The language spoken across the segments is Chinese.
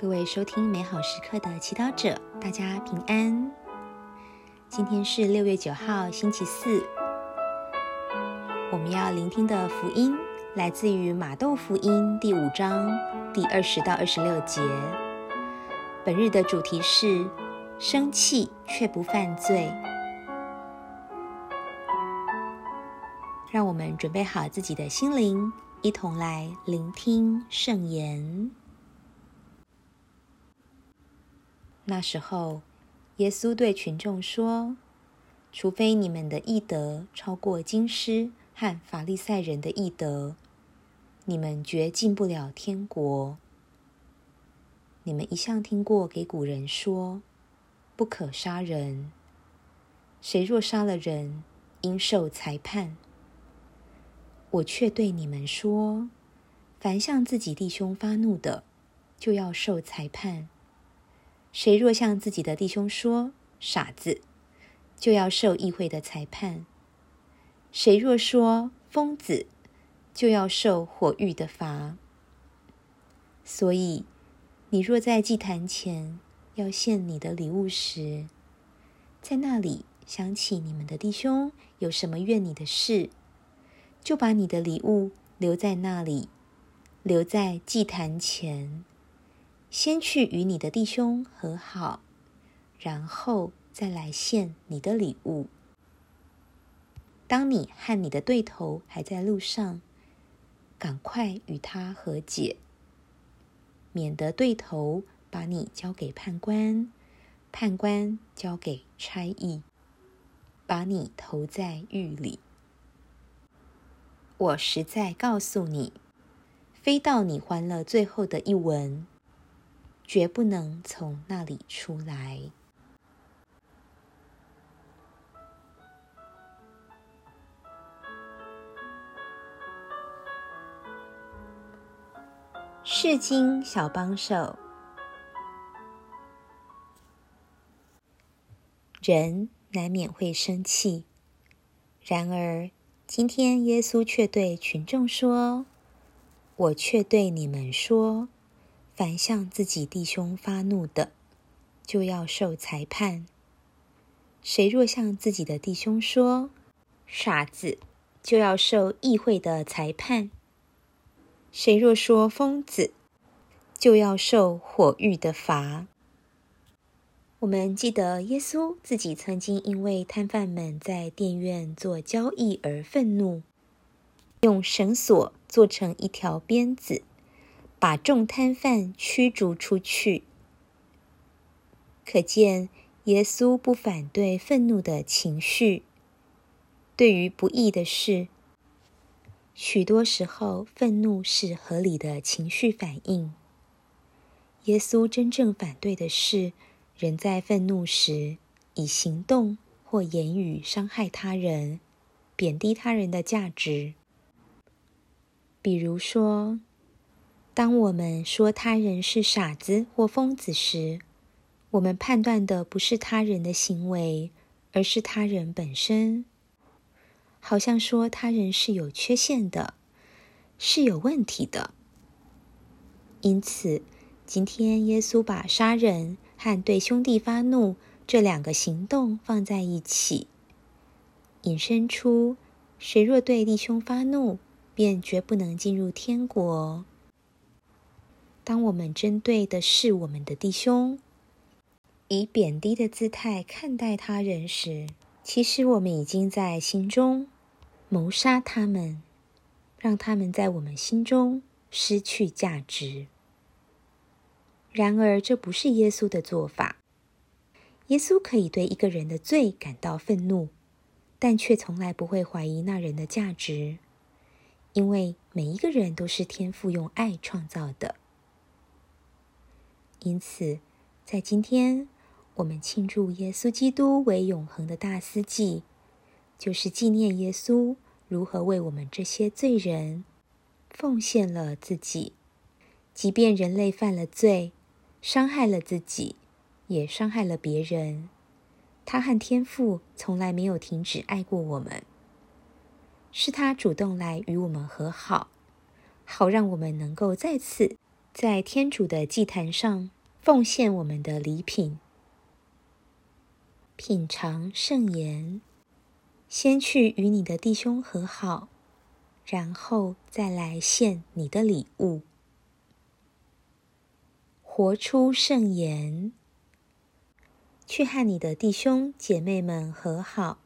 各位收听美好时刻的祈祷者，大家平安。今天是六月九号，星期四。我们要聆听的福音来自于马窦福音第五章第二十到二十六节。本日的主题是生气却不犯罪。让我们准备好自己的心灵，一同来聆听圣言。那时候，耶稣对群众说：“除非你们的义德超过经师和法利赛人的义德，你们绝进不了天国。你们一向听过给古人说，不可杀人。谁若杀了人，应受裁判。我却对你们说，凡向自己弟兄发怒的，就要受裁判。”谁若向自己的弟兄说“傻子”，就要受议会的裁判；谁若说“疯子”，就要受火狱的罚。所以，你若在祭坛前要献你的礼物时，在那里想起你们的弟兄有什么怨你的事，就把你的礼物留在那里，留在祭坛前。先去与你的弟兄和好，然后再来献你的礼物。当你和你的对头还在路上，赶快与他和解，免得对头把你交给判官，判官交给差役，把你投在狱里。我实在告诉你，非到你还了最后的一文，绝不能从那里出来。世经小帮手，人难免会生气，然而今天耶稣却对群众说：“我却对你们说。”凡向自己弟兄发怒的，就要受裁判。谁若向自己的弟兄说“傻子”，就要受议会的裁判。谁若说“疯子”，就要受火狱的罚。我们记得耶稣自己曾经因为摊贩们在店院做交易而愤怒，用绳索做成一条鞭子。把众摊贩驱逐出去，可见耶稣不反对愤怒的情绪。对于不义的事，许多时候愤怒是合理的情绪反应。耶稣真正反对的是人在愤怒时以行动或言语伤害他人，贬低他人的价值。比如说，当我们说他人是傻子或疯子时，我们判断的不是他人的行为，而是他人本身。好像说他人是有缺陷的，是有问题的。因此，今天耶稣把杀人和对兄弟发怒这两个行动放在一起，引申出：谁若对弟兄发怒，便绝不能进入天国。当我们针对的是我们的弟兄，以贬低的姿态看待他人时，其实我们已经在心中谋杀他们，让他们在我们心中失去价值。然而，这不是耶稣的做法。耶稣可以对一个人的罪感到愤怒，但却从来不会怀疑那人的价值，因为每一个人都是天父用爱创造的。因此，在今天，我们庆祝耶稣基督为永恒的大司祭，就是纪念耶稣如何为我们这些罪人奉献了自己。即便人类犯了罪，伤害了自己，也伤害了别人，他和天父从来没有停止爱过我们，是他主动来与我们和好，好让我们能够再次。在天主的祭坛上奉献我们的礼品。品尝圣言，先去与你的弟兄和好，然后再来献你的礼物。活出圣言，去和你的弟兄姐妹们和好，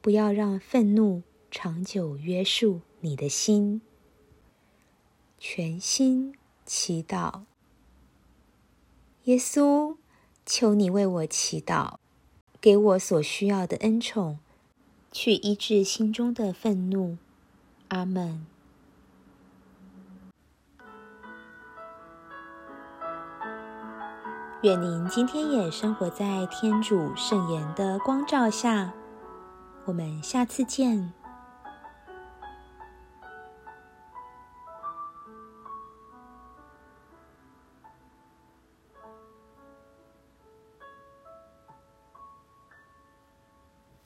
不要让愤怒长久约束你的心。全心祈祷，耶稣，求你为我祈祷。给我所需要的恩宠，去医治心中的愤怒。阿门。愿您今天也生活在天主圣言的光照下。我们下次见。